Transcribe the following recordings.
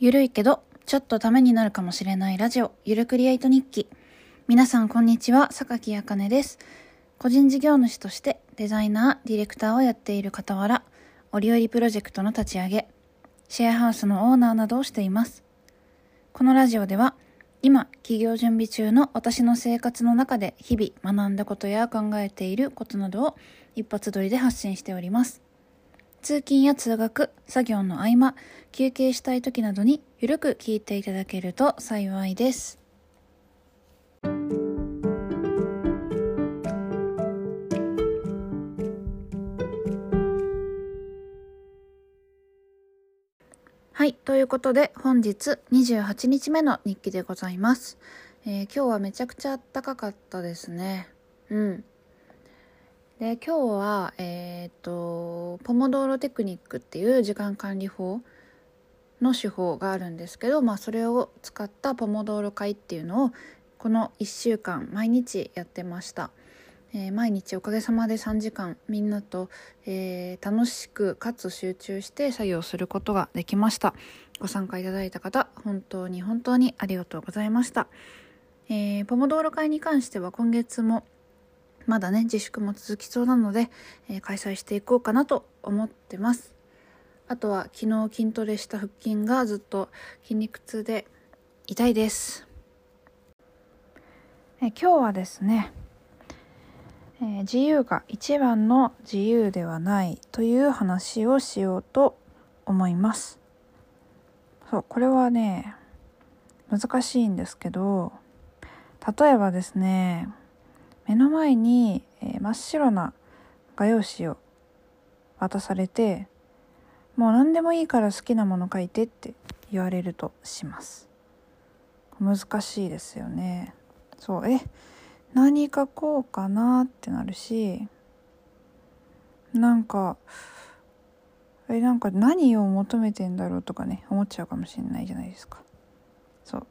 ゆるいけど、ちょっとためになるかもしれないラジオ、ゆるクリエイト日記。皆さんこんにちは、榊あかねです。個人事業主としてデザイナー、ディレクターをやっている傍ら、折々プロジェクトの立ち上げ、シェアハウスのオーナーなどをしています。このラジオでは、今、企業準備中の私の生活の中で日々学んだことや考えていることなどを一発撮りで発信しております。通勤や通学、作業の合間、休憩したい時などにゆるく聞いていただけると幸いです。はい、ということで本日28日目の日記でございます。えー今日はめちゃくちゃ暖かかったですね。うん。で今日はえっ、とポモドーロテクニックっていう時間管理法の手法があるんですけど、まあ、それを使ったポモドーロ会っていうのをこの1週間毎日やってました、えー毎日おかげさまで3時間みんなと、えー楽しくかつ集中して作業することができました。ご参加いただいた方本当に本当にありがとうございました、えーポモドーロ会に関しては今月もまだね自粛も続きそうなので、えー開催していこうかなと思ってます。あとは昨日筋トレした腹筋がずっと筋肉痛で痛いです。え今日はですね、えー自由が一番の自由ではないという話をしようと思います。そうこれはね難しいんですけど例えばですね目の前に、えー真っ白な画用紙を渡されてもう何でもいいから好きなもの書いてって言われるとします。難しいですよね。そう。え何書こうかなってなるしなんかえなんか何を求めてんだろうとかね思っちゃうかもしれないじゃないですかそう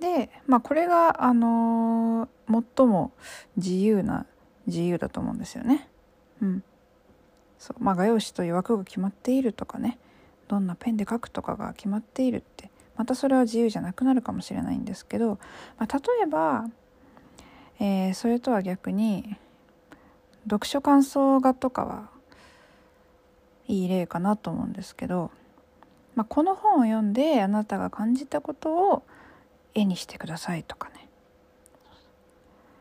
でまあこれがあのー最も自由な自由だと思うんですよね。うん。そう。まあ画用紙という枠が決まっているとかね。どんなペンで書くとかが決まっているって。またそれは自由じゃなくなるかもしれないんですけど、まあ、例えば、えーそれとは逆に読書感想画とかはいい例かなと思うんですけど、まあ、この本を読んであなたが感じたことを絵にしてくださいとかね。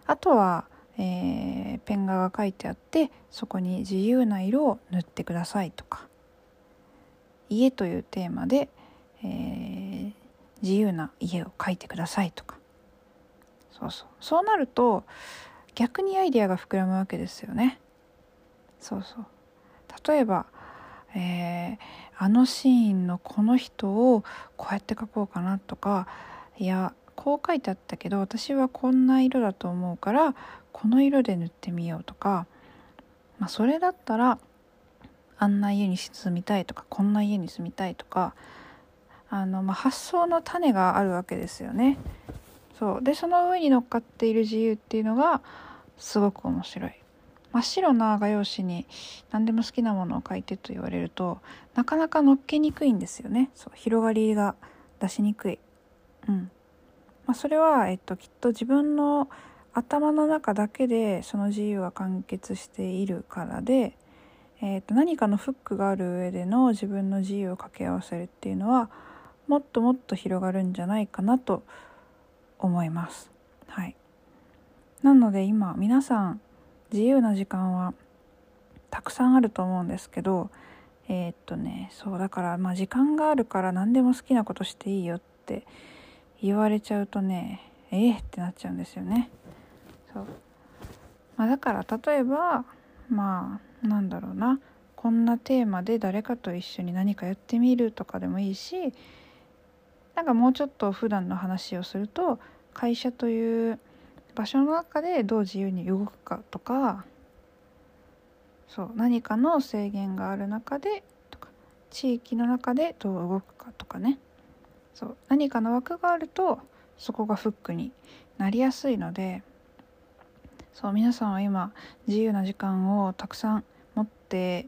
あとは、えーペン画が書いてあってそこに自由な色を塗ってくださいとか。家というテーマで、えー自由な家を描いてくださいとか。そうそう。そうなると逆にアイデアが膨らむわけですよね。そうそう。例えば、えーあのシーンのこの人をこうやって描こうかなとかいやこう書いてあったけど私はこんな色だと思うからこの色で塗ってみようとか、まあ、それだったらあんな家に住みたいとかこんな家に住みたいとかあの、まあ、発想の種があるわけですよね。そうでその上に乗っかっている自由っていうのがすごく面白い。真っ白な画用紙に何でも好きなものを書いてと言われるとなかなか乗っけにくいんですよねそう広がりが出しにくい。うんまあ、それは、えっと、きっと自分の頭の中だけでその自由は完結しているからで、えっと、何かのフックがある上での自分の自由を掛け合わせるっていうのはもっともっと広がるんじゃないかなと思います。はい、なので今皆さん自由な時間はたくさんあると思うんですけどえーっとねそうだからまあ時間があるから何でも好きなことしていいよって言われちゃうとねええってなっちゃうんですよね。そう。まあ、だから例えばまあなんだろうな。こんなテーマで誰かと一緒に何かやってみるとかでもいいしなんかもうちょっと普段の話をすると会社という場所の中でどう自由に動くかとかそう何かの制限がある中でとか地域の中でどう動くかとかね。そう何かの枠があるとそこがフックになりやすいのでそう皆さんは今自由な時間をたくさん持って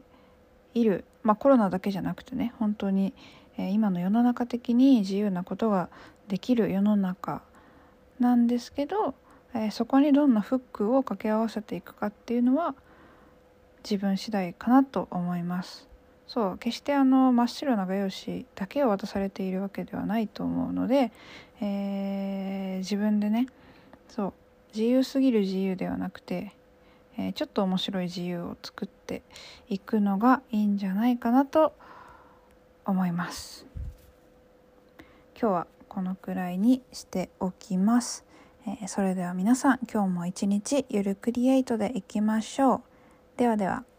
いるまあ、コロナだけじゃなくてね本当に、えー、今の世の中的に自由なことができる世の中なんですけど、えー、そこにどんなフックを掛け合わせていくかっていうのは自分次第かなと思います。そう決してあの真っ白な画用紙だけを渡されているわけではないと思うので、えー、自分でねそう自由すぎる自由ではなくて、えー、ちょっと面白い自由を作っていくのがいいんじゃないかなと思います。今日はこのくらいにしておきます、えー、それでは皆さん今日も一日ゆるクリエイトでいきましょう。ではでは。